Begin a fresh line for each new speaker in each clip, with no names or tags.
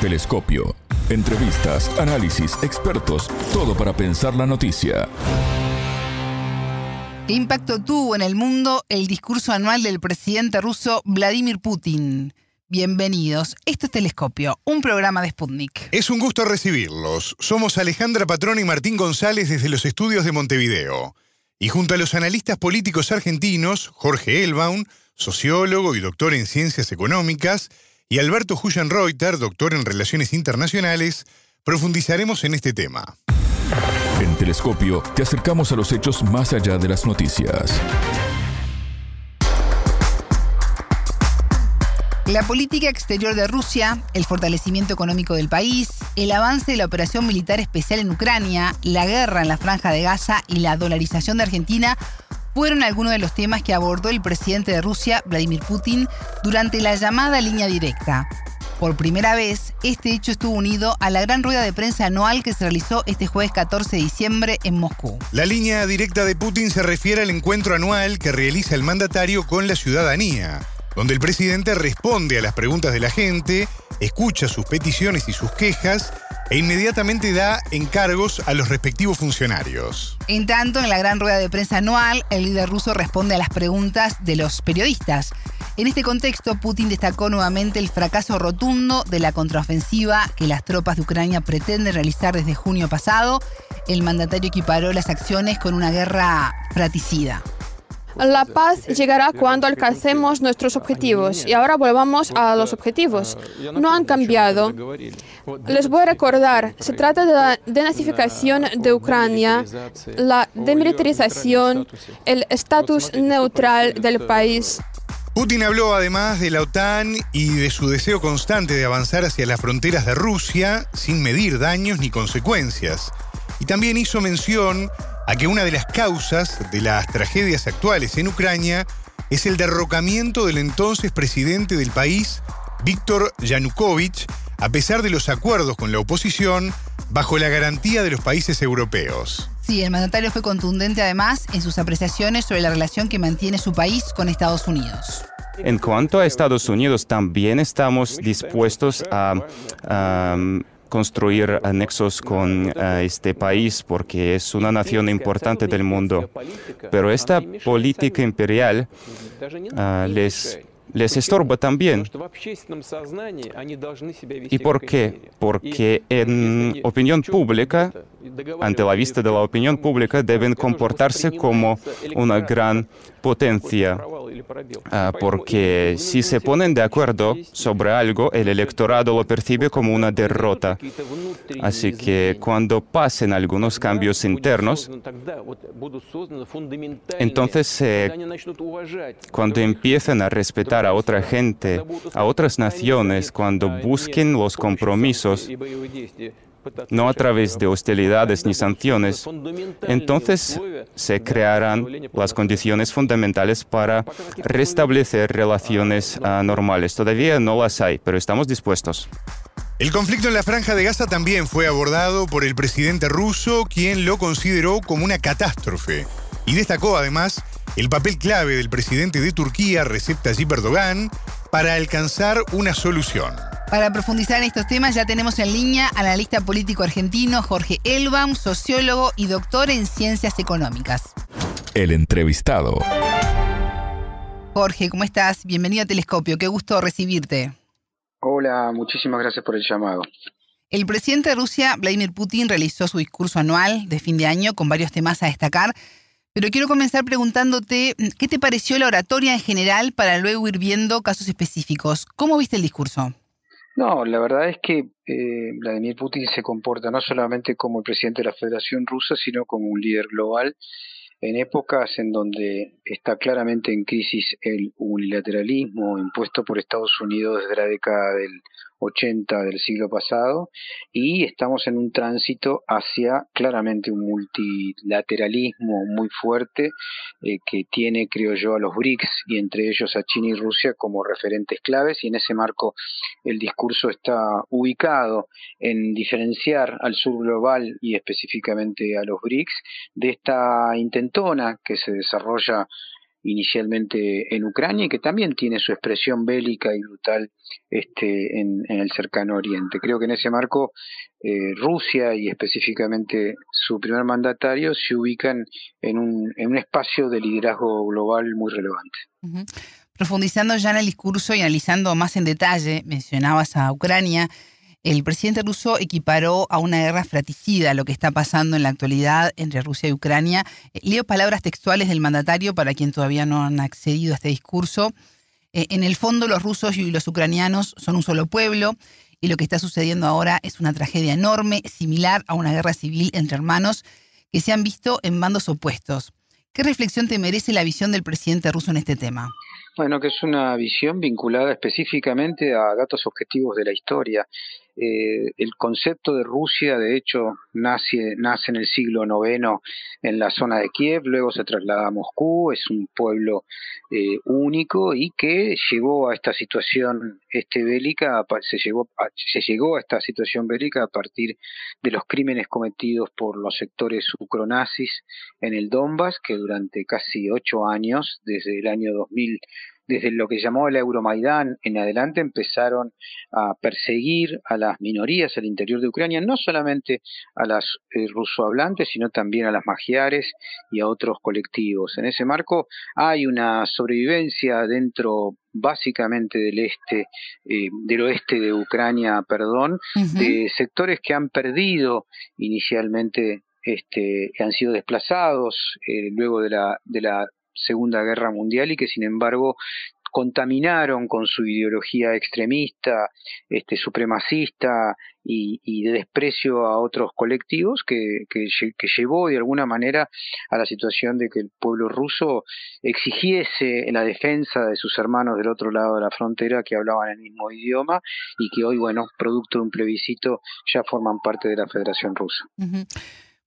Telescopio. Entrevistas, análisis, expertos, todo para pensar la noticia.
¿Qué impacto tuvo en el mundo el discurso anual del presidente ruso Vladimir Putin? Bienvenidos. Esto es Telescopio, un programa de Sputnik.
Es un gusto recibirlos. Somos Alejandra Patrón y Martín González desde los estudios de Montevideo. Y junto a los analistas políticos argentinos, Jorge Elbaum, sociólogo y doctor en ciencias económicas, y Alberto Reuter, doctor en Relaciones Internacionales, profundizaremos en este tema.
En Telescopio te acercamos a los hechos más allá de las noticias.
La política exterior de Rusia, el fortalecimiento económico del país, el avance de la operación militar especial en Ucrania, la guerra en la franja de Gaza y la dolarización de Argentina fueron algunos de los temas que abordó el presidente de Rusia, Vladimir Putin, durante la llamada línea directa. Por primera vez, este hecho estuvo unido a la gran rueda de prensa anual que se realizó este jueves 14 de diciembre en Moscú.
La línea directa de Putin se refiere al encuentro anual que realiza el mandatario con la ciudadanía, donde el presidente responde a las preguntas de la gente, escucha sus peticiones y sus quejas e inmediatamente da encargos a los respectivos funcionarios.
En tanto, en la gran rueda de prensa anual, el líder ruso responde a las preguntas de los periodistas. En este contexto, Putin destacó nuevamente el fracaso rotundo de la contraofensiva que las tropas de Ucrania pretenden realizar desde junio pasado. El mandatario equiparó las acciones con una guerra fratricida.
La paz llegará cuando alcancemos nuestros objetivos. Y ahora volvamos a los objetivos. No han cambiado. Les voy a recordar, se trata de la denazificación de Ucrania, la demilitarización, el estatus neutral del país.
Putin habló además de la OTAN y de su deseo constante de avanzar hacia las fronteras de Rusia sin medir daños ni consecuencias. Y también hizo mención a que una de las causas de las tragedias actuales en Ucrania es el derrocamiento del entonces presidente del país, Víctor Yanukovych, a pesar de los acuerdos con la oposición, bajo la garantía de los países europeos.
Sí, el mandatario fue contundente además en sus apreciaciones sobre la relación que mantiene su país con Estados Unidos.
En cuanto a Estados Unidos, también estamos dispuestos a construir nexos con eh, este país porque es una nación importante del mundo. Pero esta política imperial eh, les les estorba también. ¿Y por qué? Porque en opinión pública, ante la vista de la opinión pública, deben comportarse como una gran potencia, porque si se ponen de acuerdo sobre algo, el electorado lo percibe como una derrota. Así que cuando pasen algunos cambios internos, entonces eh, cuando empiecen a respetar a otra gente, a otras naciones, cuando busquen los compromisos, no a través de hostilidades ni sanciones, entonces se crearán las condiciones fundamentales para restablecer relaciones normales. Todavía no las hay, pero estamos dispuestos.
El conflicto en la franja de Gaza también fue abordado por el presidente ruso, quien lo consideró como una catástrofe. Y destacó además el papel clave del presidente de Turquía, Recep Tayyip Erdogan, para alcanzar una solución.
Para profundizar en estos temas ya tenemos en línea al analista político argentino Jorge Elbaum, sociólogo y doctor en ciencias económicas.
El entrevistado.
Jorge, ¿cómo estás? Bienvenido a Telescopio, qué gusto recibirte.
Hola, muchísimas gracias por el llamado.
El presidente de Rusia, Vladimir Putin, realizó su discurso anual de fin de año con varios temas a destacar. Pero quiero comenzar preguntándote, ¿qué te pareció la oratoria en general para luego ir viendo casos específicos? ¿Cómo viste el discurso?
No, la verdad es que eh, Vladimir Putin se comporta no solamente como el presidente de la Federación Rusa, sino como un líder global en épocas en donde está claramente en crisis el unilateralismo impuesto por Estados Unidos desde la década del 80 del siglo pasado y estamos en un tránsito hacia claramente un multilateralismo muy fuerte eh, que tiene, creo yo, a los BRICS y entre ellos a China y Rusia como referentes claves y en ese marco el discurso está ubicado en diferenciar al sur global y específicamente a los BRICS de esta intentona que se desarrolla inicialmente en Ucrania y que también tiene su expresión bélica y brutal este, en, el cercano oriente. Creo que en ese marco eh, Rusia y específicamente su primer mandatario se ubican en un, en un espacio de liderazgo global muy relevante.
Profundizando ya en el discurso y analizando más en detalle, mencionabas a Ucrania, el presidente ruso equiparó a una guerra fratricida lo que está pasando en la actualidad entre Rusia y Ucrania. Eh, leo palabras textuales del mandatario para quien todavía no han accedido a este discurso. Eh, en el fondo, los rusos y los ucranianos son un solo pueblo y lo que está sucediendo ahora es una tragedia enorme, similar a una guerra civil entre hermanos que se han visto en bandos opuestos. ¿Qué reflexión te merece la visión del presidente ruso en este tema?
Bueno, que es una visión vinculada específicamente a datos objetivos de la historia. Eh, el concepto de Rusia, de hecho, nace, nace en el siglo IX en la zona de Kiev, luego se traslada a Moscú, es un pueblo eh, único y que llegó a esta situación este, bélica, se, llegó se llegó a esta situación bélica a partir de los crímenes cometidos por los sectores ucronazis en el Donbass, que durante casi ocho años, desde el año 2000, desde lo que llamó el Euromaidán en adelante empezaron a perseguir a las minorías al interior de Ucrania, no solamente a las eh, rusohablantes, sino también a las magiares y a otros colectivos. En ese marco hay una sobrevivencia dentro básicamente del este, eh, del oeste de Ucrania, perdón, de sectores que han perdido inicialmente este, que han sido desplazados eh, luego de la, de la Segunda Guerra Mundial y que sin embargo contaminaron con su ideología extremista, este, supremacista y, de desprecio a otros colectivos que, que, llevó de alguna manera a la situación de que el pueblo ruso exigiese la defensa de sus hermanos del otro lado de la frontera que hablaban el mismo idioma y que hoy, bueno, producto de un plebiscito, ya forman parte de la Federación Rusa.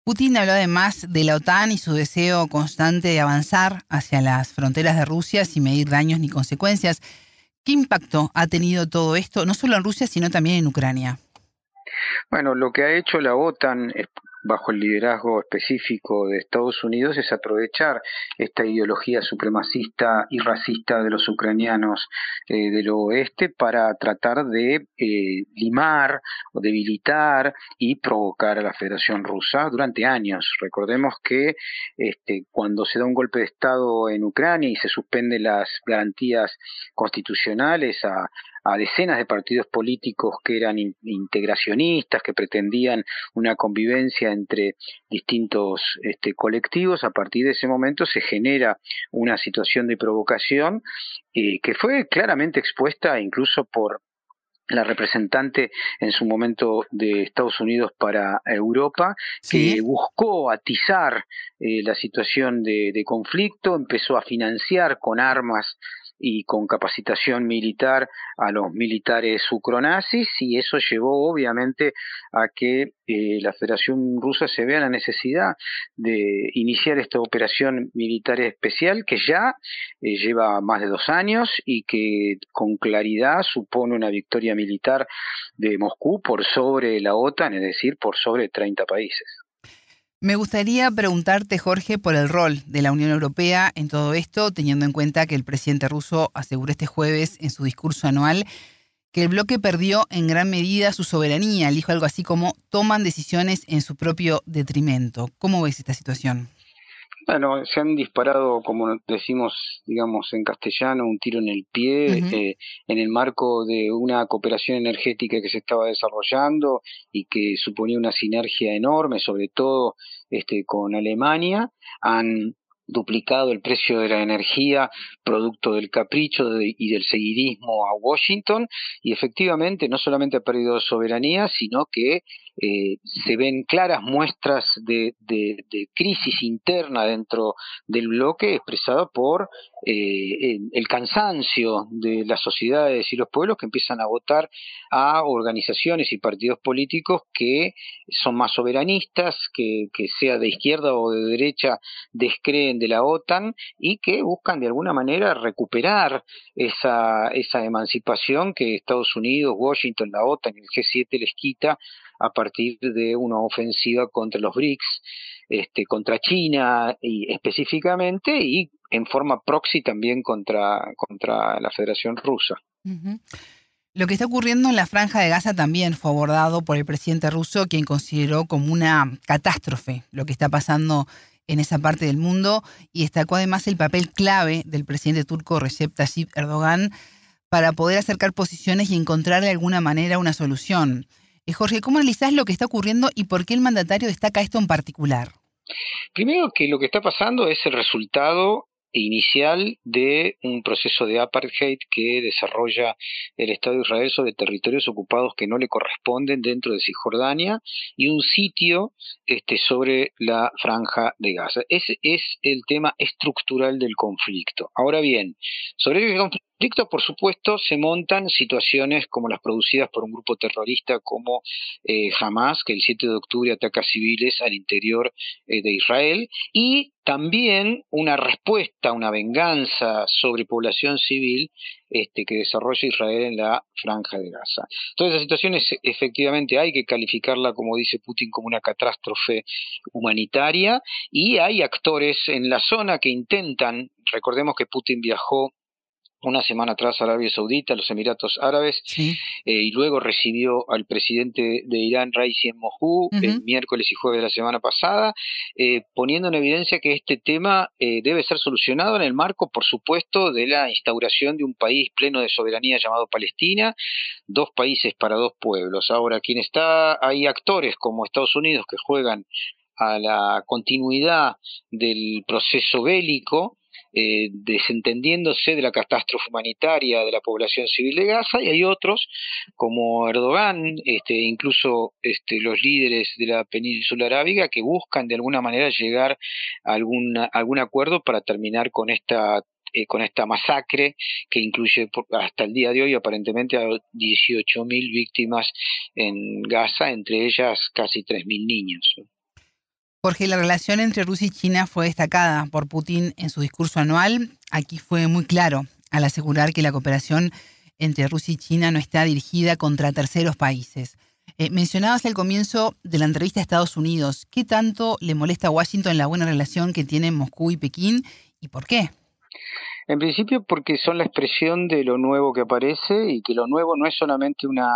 Putin habló además de la OTAN y su deseo constante de avanzar hacia las fronteras de Rusia sin medir daños ni consecuencias. ¿Qué impacto ha tenido todo esto, no solo en Rusia, sino también en Ucrania?
Bueno, lo que ha hecho la OTAN bajo el liderazgo específico de Estados Unidos es aprovechar esta ideología supremacista y racista de los ucranianos eh, del oeste para tratar de eh, limar o debilitar y provocar a la Federación Rusa durante años. Recordemos que este, cuando se da un golpe de Estado en Ucrania y se suspenden las garantías constitucionales a, a decenas de partidos políticos que eran integracionistas, que pretendían una convivencia entre distintos este, colectivos. A partir de ese momento se genera una situación de provocación eh, que fue claramente expuesta incluso por la representante en su momento de Estados Unidos para Europa, que buscó atizar eh, la situación de, conflicto, empezó a financiar con armas y con capacitación militar a los militares ucronazis y eso llevó obviamente a que eh, la Federación Rusa se vea la necesidad de iniciar esta operación militar especial que ya eh, lleva más de dos años y que con claridad supone una victoria militar de Moscú por sobre la OTAN, es decir, por sobre 30 países.
Me gustaría preguntarte, Jorge, por el rol de la Unión Europea en todo esto, teniendo en cuenta que el presidente ruso aseguró este jueves en su discurso anual que el bloque perdió en gran medida su soberanía. Dijo algo así como toman decisiones en su propio detrimento. ¿Cómo ves esta situación?
Bueno, se han disparado, como decimos, digamos, en castellano, un tiro en el pie eh, en el marco de una cooperación energética que se estaba desarrollando y que suponía una sinergia enorme, sobre todo este, con Alemania. Han duplicado el precio de la energía producto del capricho y del seguidismo a Washington y efectivamente no solamente ha perdido soberanía sino que eh, se ven claras muestras de, crisis interna dentro del bloque expresada por eh, el cansancio de las sociedades y los pueblos que empiezan a votar a organizaciones y partidos políticos que son más soberanistas, que, que sea de izquierda o de derecha descreen de la OTAN y que buscan de alguna manera recuperar esa, esa emancipación que Estados Unidos, Washington, la OTAN y el G7 les quita a partir de una ofensiva contra los BRICS, este, contra China y específicamente y en forma proxy también contra, contra la Federación Rusa.
Lo que está ocurriendo en la franja de Gaza también fue abordado por el presidente ruso, quien consideró como una catástrofe lo que está pasando en esa parte del mundo y destacó además el papel clave del presidente turco Recep Tayyip Erdogan para poder acercar posiciones y encontrar de alguna manera una solución. Eh, Jorge, ¿cómo analizás lo que está ocurriendo y por qué el mandatario destaca esto en particular?
Primero que lo que está pasando es el resultado inicial de un proceso de apartheid que desarrolla el Estado de Israel sobre territorios ocupados que no le corresponden dentro de Cisjordania y un sitio este, sobre la franja de Gaza. Ese es el tema estructural del conflicto. Ahora bien, sobre el conflicto por supuesto, se montan situaciones como las producidas por un grupo terrorista como eh, Hamas, que el 7 de octubre ataca civiles al interior eh, de Israel, y también una respuesta, una venganza sobre población civil este, que desarrolla Israel en la franja de Gaza. Todas esas situaciones efectivamente hay que calificarla, como dice Putin, como una catástrofe humanitaria y hay actores en la zona que intentan, recordemos que Putin viajó una semana atrás Arabia Saudita, los Emiratos Árabes, eh, y luego recibió al presidente de Irán, Raisi en Moscú, el miércoles y jueves de la semana pasada, eh, poniendo en evidencia que este tema eh, debe ser solucionado en el marco, por supuesto, de la instauración de un país pleno de soberanía llamado Palestina, dos países para dos pueblos. Ahora, quien está, hay actores como Estados Unidos que juegan a la continuidad del proceso bélico, eh, desentendiéndose de la catástrofe humanitaria de la población civil de Gaza y hay otros como Erdogan, este, incluso este, los líderes de la península arábiga que buscan de alguna manera llegar a algún, acuerdo para terminar con esta eh, con esta masacre que incluye hasta el día de hoy aparentemente a 18.000 víctimas en Gaza, entre ellas casi 3.000 niños.
Jorge, la relación entre Rusia y China fue destacada por Putin en su discurso anual. Aquí fue muy claro al asegurar que la cooperación entre Rusia y China no está dirigida contra terceros países. Eh, mencionabas al comienzo de la entrevista a Estados Unidos. ¿Qué tanto le molesta a Washington la buena relación que tienen Moscú y Pekín y por qué?
En principio porque son la expresión de lo nuevo que aparece y que lo nuevo no es solamente una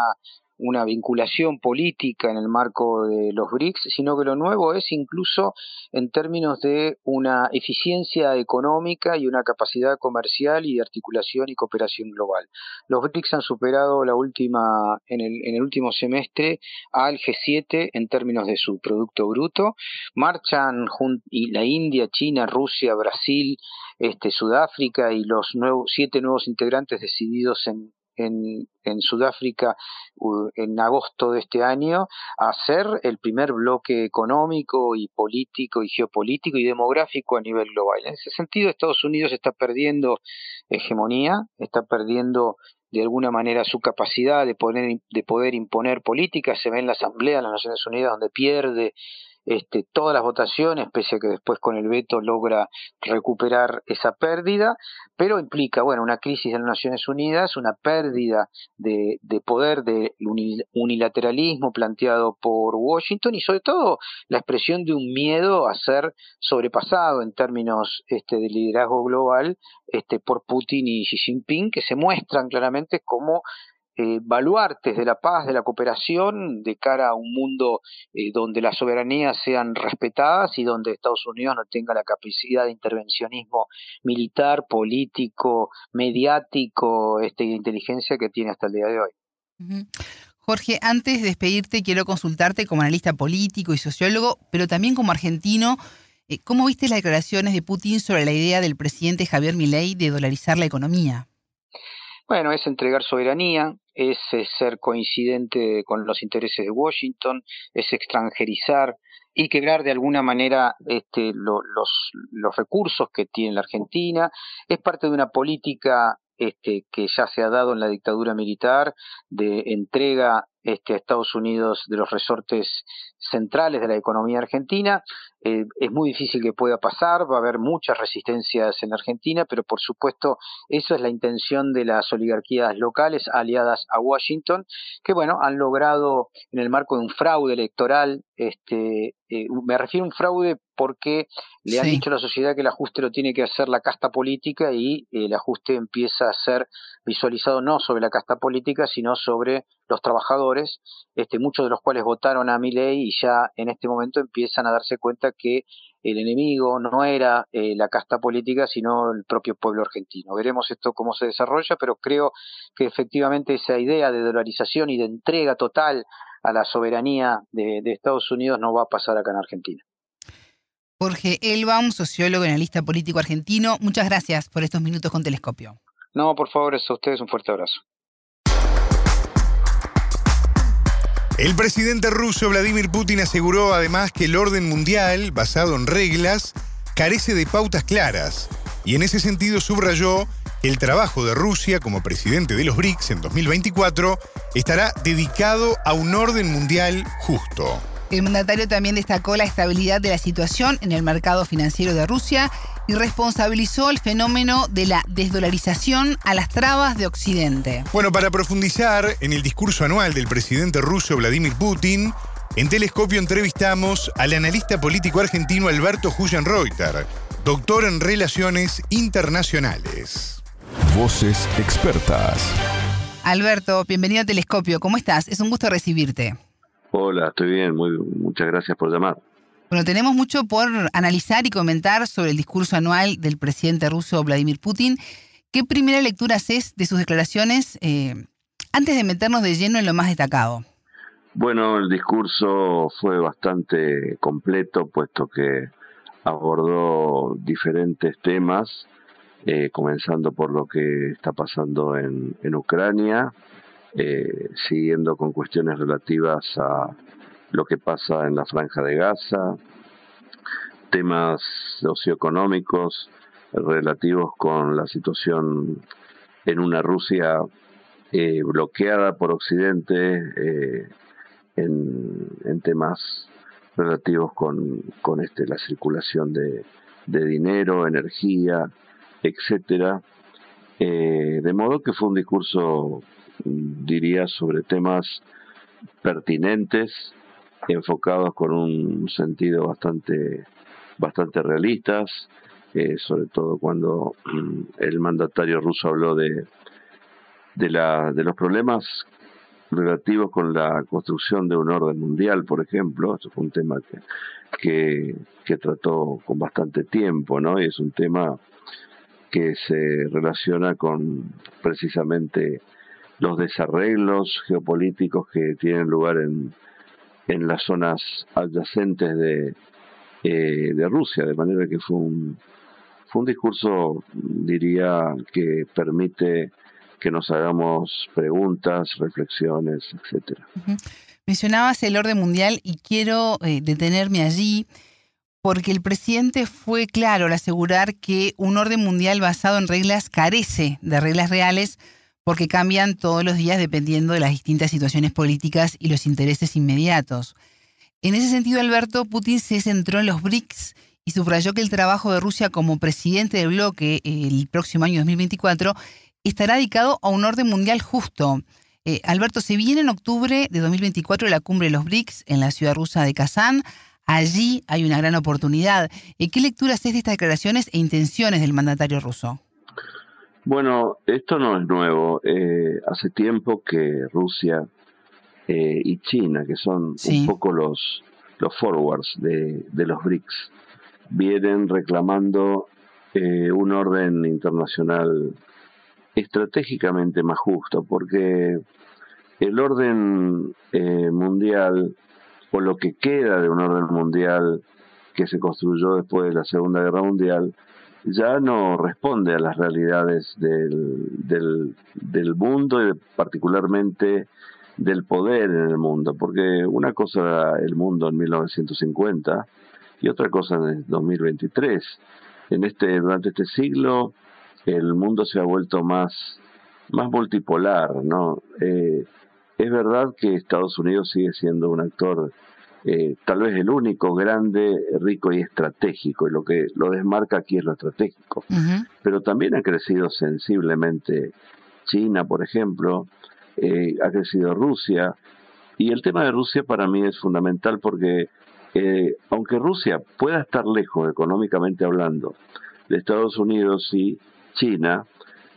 una vinculación política en el marco de los BRICS, sino que lo nuevo es incluso en términos de una eficiencia económica y una capacidad comercial y de articulación y cooperación global. Los BRICS han superado la última, en el, en el último semestre al G7 en términos de su Producto Bruto. Marchan y la India, China, Rusia, Brasil, este, Sudáfrica y los siete nuevos integrantes decididos en, en, en Sudáfrica en agosto de este año a ser el primer bloque económico y político y geopolítico y demográfico a nivel global. En ese sentido, Estados Unidos está perdiendo hegemonía, está perdiendo de alguna manera su capacidad de poder, de poder imponer políticas. Se ve en la Asamblea de las Naciones Unidas donde pierde este, todas las votaciones, pese a que después con el veto logra recuperar esa pérdida, pero implica, bueno, una crisis de las Naciones Unidas, una pérdida de, poder del unilateralismo planteado por Washington y sobre todo la expresión de un miedo a ser sobrepasado en términos este, de liderazgo global este, por Putin y Xi Jinping, que se muestran claramente como eh, baluartes de la paz, de la cooperación, de cara a un mundo eh, donde las soberanías sean respetadas y donde Estados Unidos no tenga la capacidad de intervencionismo militar, político, mediático, este, de inteligencia que tiene hasta el día de hoy.
Jorge, antes de despedirte, quiero consultarte como analista político y sociólogo, pero también como argentino. Eh, ¿Cómo viste las declaraciones de Putin sobre la idea del presidente Javier Milei de dolarizar la economía?
Bueno, es entregar soberanía, es, ser coincidente con los intereses de Washington, es extranjerizar y quebrar de alguna manera este, los, los recursos que tiene la Argentina, es parte de una política este, que ya se ha dado en la dictadura militar de entrega este, a Estados Unidos de los resortes centrales de la economía argentina. Eh, es muy difícil que pueda pasar, va a haber muchas resistencias en Argentina, pero por supuesto eso es la intención de las oligarquías locales aliadas a Washington, que bueno, han logrado en el marco de un fraude electoral, este, eh, me refiero a un fraude porque le han dicho a la sociedad que el ajuste lo tiene que hacer la casta política y el ajuste empieza a ser visualizado no sobre la casta política, sino sobre los trabajadores, este, muchos de los cuales votaron a mi ley y ya en este momento empiezan a darse cuenta que el enemigo no era eh, la casta política, sino el propio pueblo argentino. Veremos esto cómo se desarrolla, pero creo que efectivamente esa idea de dolarización y de entrega total a la soberanía de, Estados Unidos no va a pasar acá en Argentina.
Jorge Elbaum, sociólogo y analista político argentino, muchas gracias por estos minutos con Telescopio.
No, por favor, es a ustedes un fuerte abrazo.
El presidente ruso Vladimir Putin aseguró además que el orden mundial, basado en reglas, carece de pautas claras, y en ese sentido subrayó que el trabajo de Rusia como presidente de los BRICS en 2024 estará dedicado a un orden mundial justo.
El mandatario también destacó la estabilidad de la situación en el mercado financiero de Rusia y responsabilizó el fenómeno de la desdolarización a las trabas de Occidente.
Bueno, para profundizar en el discurso anual del presidente ruso Vladimir Putin, en Telescopio entrevistamos al analista político argentino Alberto Reuter, doctor en Relaciones Internacionales.
Voces expertas.
Alberto, bienvenido a Telescopio. ¿Cómo estás? Es un gusto recibirte.
Hola, estoy bien, muy, muchas gracias por llamar.
Bueno, tenemos mucho por analizar y comentar sobre el discurso anual del presidente ruso Vladimir Putin. ¿Qué primera lectura haces de sus declaraciones eh, antes de meternos de lleno en lo más destacado?
Bueno, el discurso fue bastante completo, puesto que abordó diferentes temas, eh, comenzando por lo que está pasando en, en Ucrania, eh, siguiendo con cuestiones relativas a lo que pasa en la franja de Gaza, temas socioeconómicos relativos con la situación en una Rusia eh, bloqueada por Occidente eh, en, temas relativos con, este, la circulación de, de dinero, energía, etcétera. De modo que fue un discurso diría, sobre temas pertinentes, enfocados con un sentido bastante, bastante realistas, eh, sobre todo cuando mm, el mandatario ruso habló de, de, la, de los problemas relativos con la construcción de un orden mundial, por ejemplo. Esto fue un tema que, que, que trató con bastante tiempo, ¿no? Y es un tema que se relaciona con precisamente los desarreglos geopolíticos que tienen lugar en, en las zonas adyacentes de, eh, de Rusia, de manera que fue un, fue un discurso, diría, que permite que nos hagamos preguntas, reflexiones, etcétera.
Mencionabas el orden mundial y quiero eh, detenerme allí porque el presidente fue claro al asegurar que un orden mundial basado en reglas carece de reglas reales porque cambian todos los días dependiendo de las distintas situaciones políticas y los intereses inmediatos. En ese sentido, Alberto, Putin se centró en los BRICS y subrayó que el trabajo de Rusia como presidente del bloque el próximo año 2024 estará dedicado a un orden mundial justo. Eh, Alberto, se viene en octubre de 2024 la cumbre de los BRICS en la ciudad rusa de Kazán. Allí hay una gran oportunidad. Eh, ¿Qué lectura haces de estas declaraciones e intenciones del mandatario ruso?
Bueno, esto no es nuevo. Eh, hace tiempo que Rusia eh, y China, que son un poco los, los forwards de, de los BRICS, vienen reclamando eh, un orden internacional estratégicamente más justo, porque el orden mundial, o lo que queda de un orden mundial que se construyó después de la Segunda Guerra Mundial, ya no responde a las realidades del, del, mundo y particularmente del poder en el mundo, porque una cosa era el mundo en 1950 y otra cosa en 2023. En este, durante este siglo el mundo se ha vuelto más, más multipolar, ¿no? Eh, es verdad que Estados Unidos sigue siendo un actor eh, tal vez el único grande, rico y estratégico, y lo que lo desmarca aquí es lo estratégico. Pero también ha crecido sensiblemente China, por ejemplo, eh, ha crecido Rusia, y el tema de Rusia para mí es fundamental porque eh, aunque Rusia pueda estar lejos económicamente hablando de Estados Unidos y China,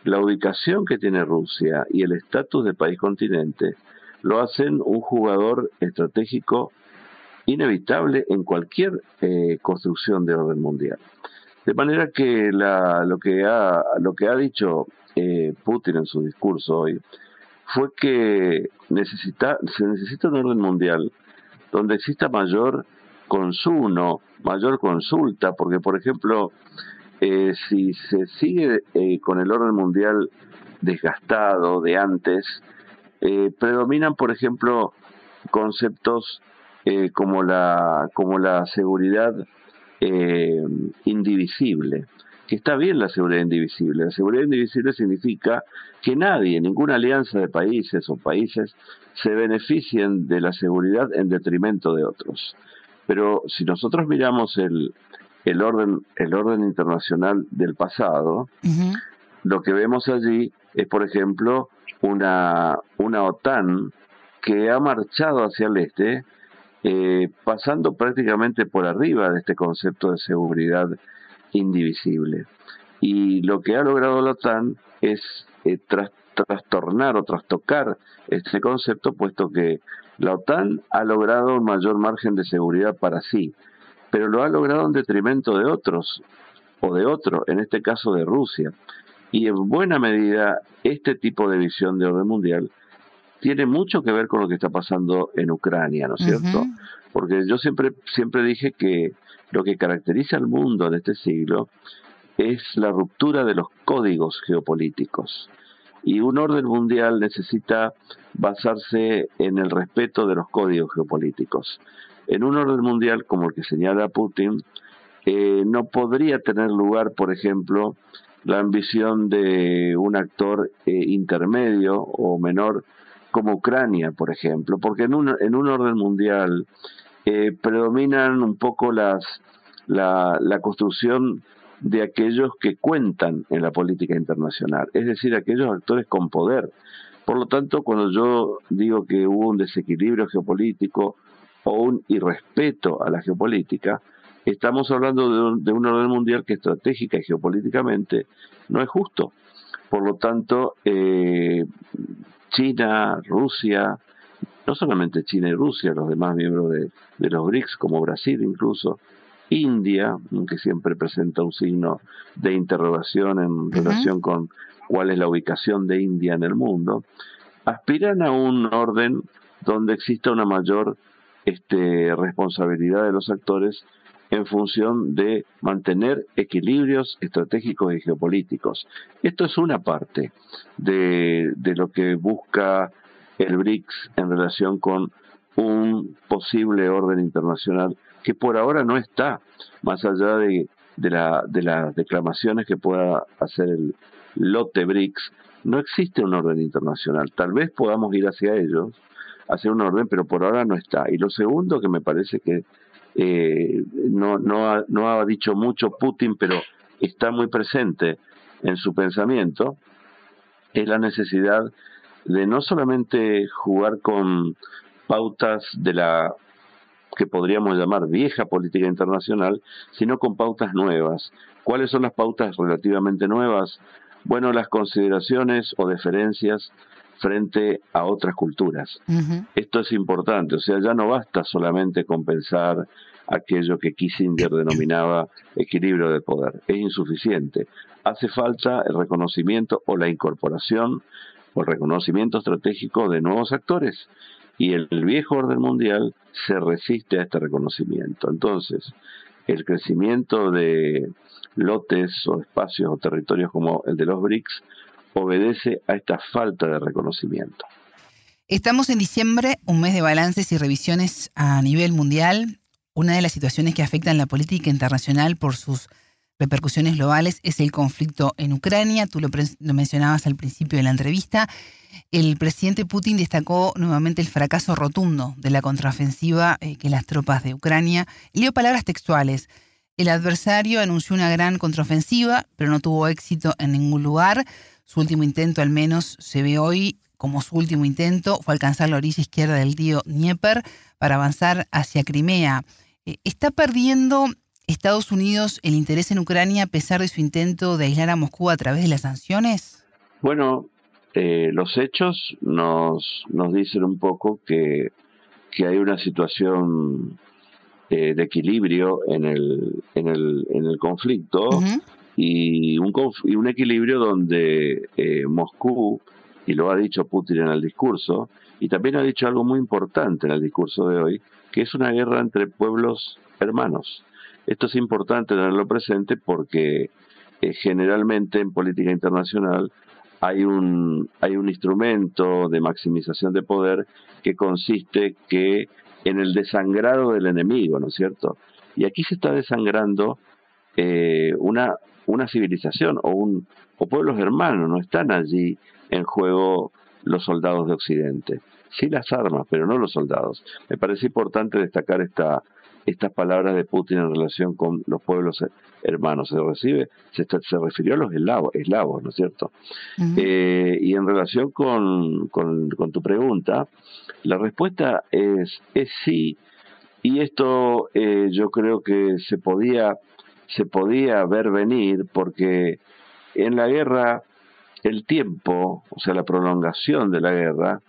la ubicación que tiene Rusia y el estatus de país continente lo hacen un jugador estratégico inevitable en cualquier eh, construcción de orden mundial. De manera que lo, que ha, lo que ha dicho eh, Putin en su discurso hoy fue que necesita, se necesita un orden mundial donde exista mayor consumo, mayor consulta, porque por ejemplo, eh, si se sigue con el orden mundial desgastado de antes, predominan por ejemplo conceptos eh, como, la, como la seguridad eh, indivisible. Que está bien la seguridad indivisible. La seguridad indivisible significa que nadie, ninguna alianza de países o países se beneficien de la seguridad en detrimento de otros. Pero si nosotros miramos el, el orden, el orden internacional del pasado, lo que vemos allí es, por ejemplo, una, una OTAN que ha marchado hacia el este eh, pasando prácticamente por arriba de este concepto de seguridad indivisible. Y lo que ha logrado la OTAN es eh, trastornar o trastocar este concepto, puesto que la OTAN ha logrado un mayor margen de seguridad para sí, pero lo ha logrado en detrimento de otros, o de otro, en este caso de Rusia. Y en buena medida, este tipo de visión de orden mundial tiene mucho que ver con lo que está pasando en Ucrania, ¿no es cierto? Porque yo siempre, siempre dije que lo que caracteriza al mundo en este siglo es la ruptura de los códigos geopolíticos. Y un orden mundial necesita basarse en el respeto de los códigos geopolíticos. En un orden mundial como el que señala Putin, eh, no podría tener lugar, por ejemplo, la ambición de un actor eh, intermedio o menor como Ucrania, por ejemplo, porque en un, en un orden mundial eh, predominan un poco las, la, la construcción de aquellos que cuentan en la política internacional, es decir, aquellos actores con poder. Por lo tanto, cuando yo digo que hubo un desequilibrio geopolítico o un irrespeto a la geopolítica, estamos hablando de un, de un orden mundial que estratégica y geopolíticamente no es justo. Por lo tanto, eh, China, Rusia, no solamente China y Rusia, los demás miembros de, los BRICS, como Brasil incluso, India, que siempre presenta un signo de interrogación en relación con cuál es la ubicación de India en el mundo, aspiran a un orden donde exista una mayor este, responsabilidad de los actores en función de mantener equilibrios estratégicos y geopolíticos. Esto es una parte de, lo que busca el BRICS en relación con un posible orden internacional que por ahora no está, más allá de, de, la, de las declamaciones que pueda hacer el lote BRICS, no existe un orden internacional. Tal vez podamos ir hacia ellos, hacia un orden, pero por ahora no está. Y lo segundo que me parece que eh, no, no, ha, no ha dicho mucho Putin, pero está muy presente en su pensamiento, es la necesidad de no solamente jugar con pautas de la que podríamos llamar vieja política internacional, sino con pautas nuevas. ¿Cuáles son las pautas relativamente nuevas? Bueno, las consideraciones o deferencias frente a otras culturas. Esto es importante, o sea, ya no basta solamente con pensar aquello que Kissinger denominaba equilibrio de poder, es insuficiente. Hace falta el reconocimiento o la incorporación o el reconocimiento estratégico de nuevos actores y el viejo orden mundial se resiste a este reconocimiento. Entonces, el crecimiento de lotes o espacios o territorios como el de los BRICS obedece a esta falta de reconocimiento.
Estamos en diciembre, un mes de balances y revisiones a nivel mundial. Una de las situaciones que afectan la política internacional por sus repercusiones globales es el conflicto en Ucrania. Tú lo, mencionabas al principio de la entrevista. El presidente Putin destacó nuevamente el fracaso rotundo de la contraofensiva eh, que las tropas de Ucrania. Leo palabras textuales. El adversario anunció una gran contraofensiva, pero no tuvo éxito en ningún lugar. Su último intento, al menos, se ve hoy como su último intento, fue alcanzar la orilla izquierda del río Dnieper para avanzar hacia Crimea. Eh, ¿Está perdiendo Estados Unidos el interés en Ucrania a pesar de su intento de aislar a Moscú a través de las sanciones?
Bueno, eh, los hechos nos, nos dicen un poco que, que hay una situación eh, de equilibrio en el, en el, en el conflicto y, un, y un equilibrio donde eh, Moscú, y lo ha dicho Putin en el discurso, y también ha dicho algo muy importante en el discurso de hoy, que es una guerra entre pueblos hermanos. Esto es importante tenerlo presente porque eh, generalmente en política internacional hay un, hay un instrumento de maximización de poder que consiste que en el desangrado del enemigo, ¿no es cierto? Y aquí se está desangrando eh, una, una civilización o, un, o pueblos hermanos, no están allí en juego los soldados de Occidente. Sí las armas, pero no los soldados. Me parece importante destacar esta, estas palabras de Putin en relación con los pueblos hermanos. Se recibe, se, se refirió a los eslavos, eslavos ¿no es cierto? Eh, y en relación con, con, tu pregunta, la respuesta es, es sí, y esto eh, yo creo que se podía, se podía ver venir porque en la guerra el tiempo, o sea, la prolongación de la guerra,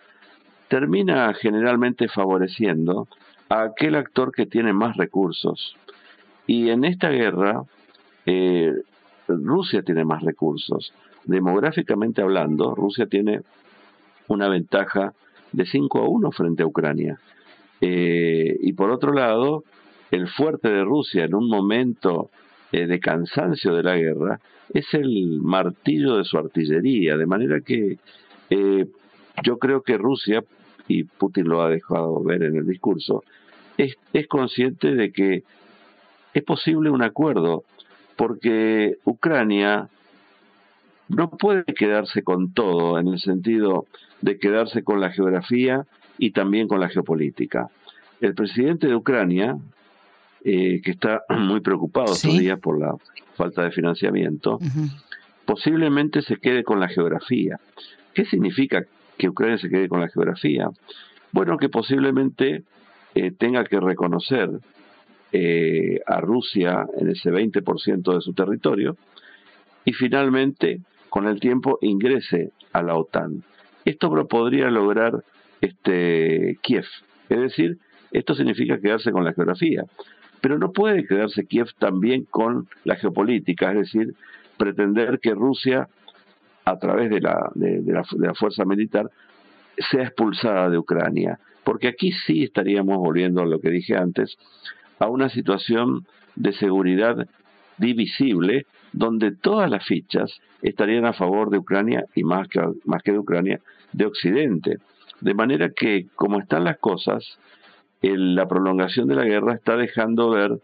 termina generalmente favoreciendo a aquel actor que tiene más recursos. Y en esta guerra, eh, Rusia tiene más recursos. Demográficamente hablando, Rusia tiene una ventaja de 5 a 1 frente a Ucrania. Eh, y por otro lado, el fuerte de Rusia en un momento eh, de cansancio de la guerra es el martillo de su artillería, de manera que yo creo que Rusia, y Putin lo ha dejado ver en el discurso, es, es consciente de que es posible un acuerdo, porque Ucrania no puede quedarse con todo en el sentido de quedarse con la geografía y también con la geopolítica. El presidente de Ucrania, eh, que está muy preocupado todavía por la falta de financiamiento, posiblemente se quede con la geografía. ¿Qué significa que Ucrania se quede con la geografía? Bueno, que posiblemente eh, tenga que reconocer eh, a Rusia en ese 20% de su territorio y finalmente con el tiempo ingrese a la OTAN. Esto lo podría lograr este Kiev, es decir, esto significa quedarse con la geografía, pero no puede quedarse Kiev también con la geopolítica, es decir, pretender que Rusia a través de la, de la fuerza militar sea expulsada de Ucrania porque aquí sí estaríamos volviendo a lo que dije antes, a una situación de seguridad divisible donde todas las fichas estarían a favor de Ucrania y más que, más que de Ucrania, de Occidente. De manera que, como están las cosas, la prolongación de la guerra está dejando ver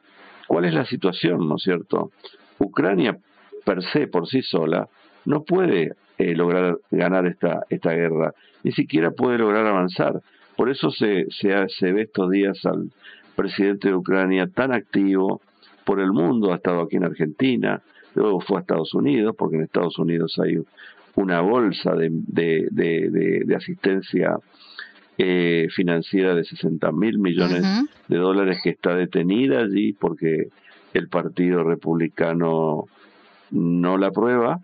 cuál es la situación, ¿no es cierto? Ucrania per se, por sí sola, no puede eh, lograr ganar esta, esta guerra, ni siquiera puede lograr avanzar. Por eso se, se, ve estos días al presidente de Ucrania tan activo por el mundo, ha estado aquí en Argentina, luego fue a Estados Unidos, porque en Estados Unidos hay una bolsa de, de, asistencia eh, financiera de 60 mil millones de dólares que está detenida allí porque el Partido Republicano no la aprueba,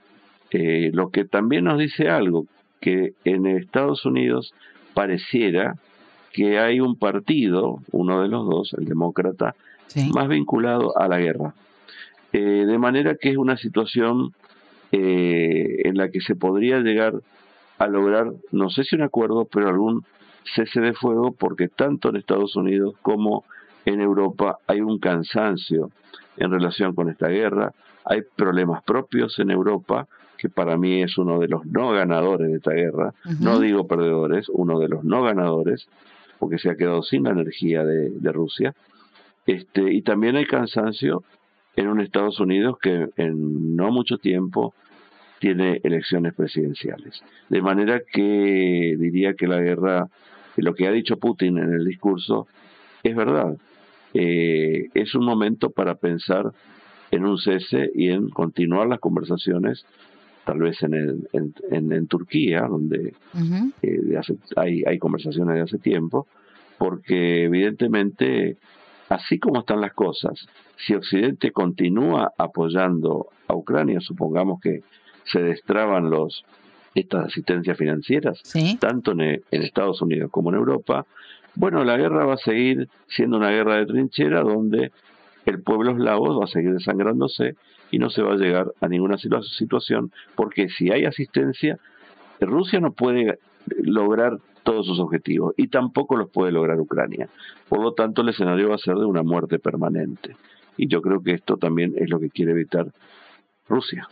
eh, lo que también nos dice algo, que en Estados Unidos pareciera que hay un partido, uno de los dos, el demócrata, más vinculado a la guerra. Eh, de manera que es una situación eh, en la que se podría llegar a lograr, no sé si un acuerdo, pero algún cese de fuego, porque tanto en Estados Unidos como en Europa hay un cansancio en relación con esta guerra, hay problemas propios en Europa, que para mí es uno de los no ganadores de esta guerra, no digo perdedores, uno de los no ganadores, porque se ha quedado sin la energía de, Rusia. Este, y también hay cansancio en un Estados Unidos que en no mucho tiempo tiene elecciones presidenciales. De manera que diría que la guerra, lo que ha dicho Putin en el discurso, es verdad. Eh, es un momento para pensar en un cese y en continuar las conversaciones, tal vez en, el, en, Turquía, donde eh, hay, hay conversaciones de hace tiempo, porque evidentemente, así como están las cosas, si Occidente continúa apoyando a Ucrania, supongamos que se destraban los estas asistencias financieras, tanto en, Estados Unidos como en Europa, bueno, la guerra va a seguir siendo una guerra de trinchera donde el pueblo eslavo va a seguir desangrándose y no se va a llegar a ninguna situación, porque si hay asistencia, Rusia no puede lograr todos sus objetivos y tampoco los puede lograr Ucrania. Por lo tanto, el escenario va a ser de una muerte permanente. Y yo creo que esto también es lo que quiere evitar Rusia.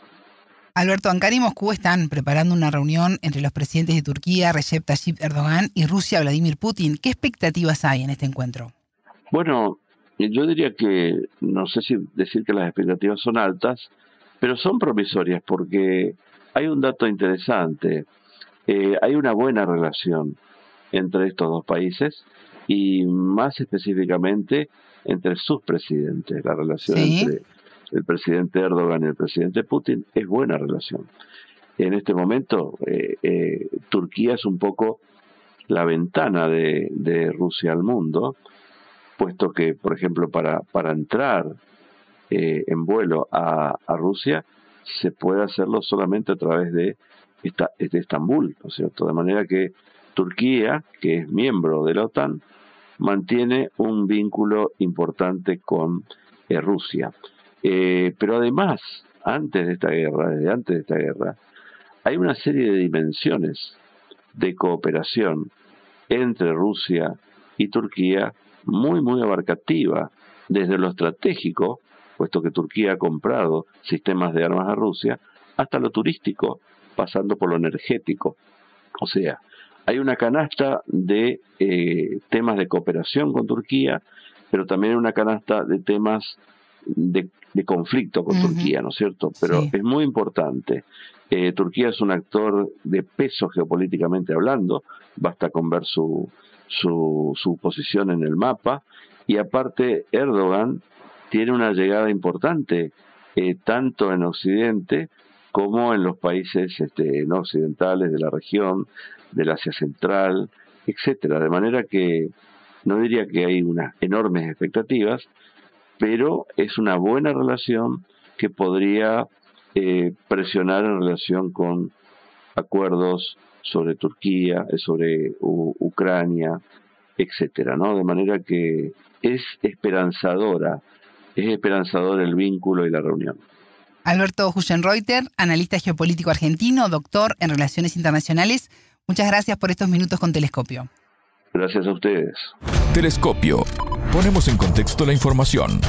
Alberto, Ankara y Moscú están preparando una reunión entre los presidentes de Turquía, Recep Tayyip Erdogan, y Rusia, Vladimir Putin. ¿Qué expectativas hay en este encuentro?
Bueno, yo diría que, no sé si decir que las expectativas son altas, pero son promisorias porque hay un dato interesante. Eh, hay una buena relación entre estos dos países y más específicamente entre sus presidentes. La relación entre el presidente Erdogan y el presidente Putin es buena relación. En este momento, eh, eh, Turquía es un poco la ventana de, Rusia al mundo, puesto que, por ejemplo, para, para entrar eh, en vuelo a, Rusia, se puede hacerlo solamente a través de, esta, de Estambul, ¿no es cierto? De manera que Turquía, que es miembro de la OTAN, mantiene un vínculo importante con Rusia. Eh, pero además, antes de esta guerra, desde antes de esta guerra, hay una serie de dimensiones de cooperación entre Rusia y Turquía muy, muy abarcativa, desde lo estratégico, puesto que Turquía ha comprado sistemas de armas a Rusia, hasta lo turístico, pasando por lo energético. O sea, hay una canasta de eh, temas de cooperación con Turquía, pero también una canasta de temas de, conflicto con Turquía, ¿no es cierto? Pero es muy importante. Eh, Turquía es un actor de peso geopolíticamente hablando, basta con ver su, su, su posición en el mapa, y aparte Erdogan tiene una llegada importante eh, tanto en Occidente como en los países este, no occidentales de la región, del Asia Central, etcétera. De manera que no diría que hay unas enormes expectativas, pero es una buena relación que podría eh, presionar en relación con acuerdos sobre Turquía, eh, sobre Ucrania, etcétera, ¿no? De manera que es esperanzadora, es esperanzador el vínculo y la reunión.
Alberto Huschenreuter, analista geopolítico argentino, doctor en Relaciones Internacionales, muchas gracias por estos minutos con Telescopio.
Gracias a ustedes.
Telescopio. Ponemos en contexto la información.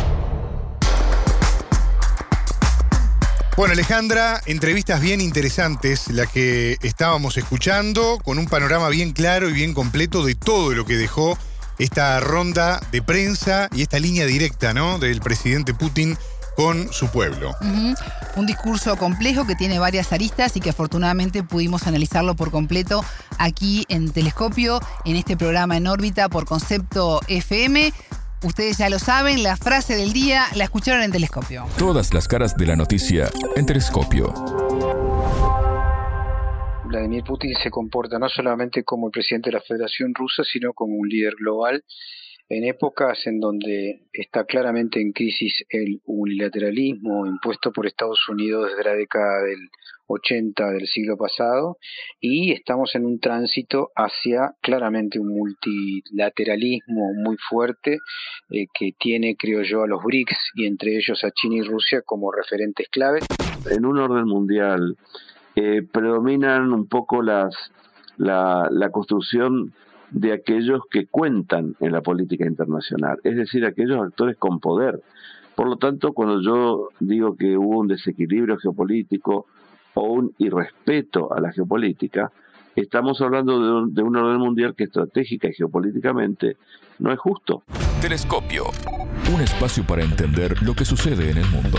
Bueno, Alejandra, entrevistas bien interesantes, la que estábamos escuchando, con un panorama bien claro y bien completo de todo lo que dejó esta ronda de prensa y esta línea directa, ¿no? Del presidente Putin con su pueblo.
Un discurso complejo que tiene varias aristas y que afortunadamente pudimos analizarlo por completo aquí en Telescopio, en este programa en órbita por concepto FM. Ustedes ya lo saben, la frase del día la escucharon en Telescopio.
Todas las caras de la noticia en Telescopio.
Vladimir Putin se comporta no solamente como el presidente de la Federación Rusa, sino como un líder global en épocas en donde está claramente en crisis el unilateralismo impuesto por Estados Unidos desde la década del 80 del siglo pasado y estamos en un tránsito hacia claramente un multilateralismo muy fuerte eh, que tiene, creo yo, a los BRICS y entre ellos a China y Rusia como referentes claves.
En un orden mundial eh, predominan un poco las la, la construcción de aquellos que cuentan en la política internacional, es decir, aquellos actores con poder. Por lo tanto, cuando yo digo que hubo un desequilibrio geopolítico o un irrespeto a la geopolítica, estamos hablando de un, de orden mundial que estratégica y geopolíticamente no es justo.
Telescopio. Un espacio para entender lo que sucede en el mundo.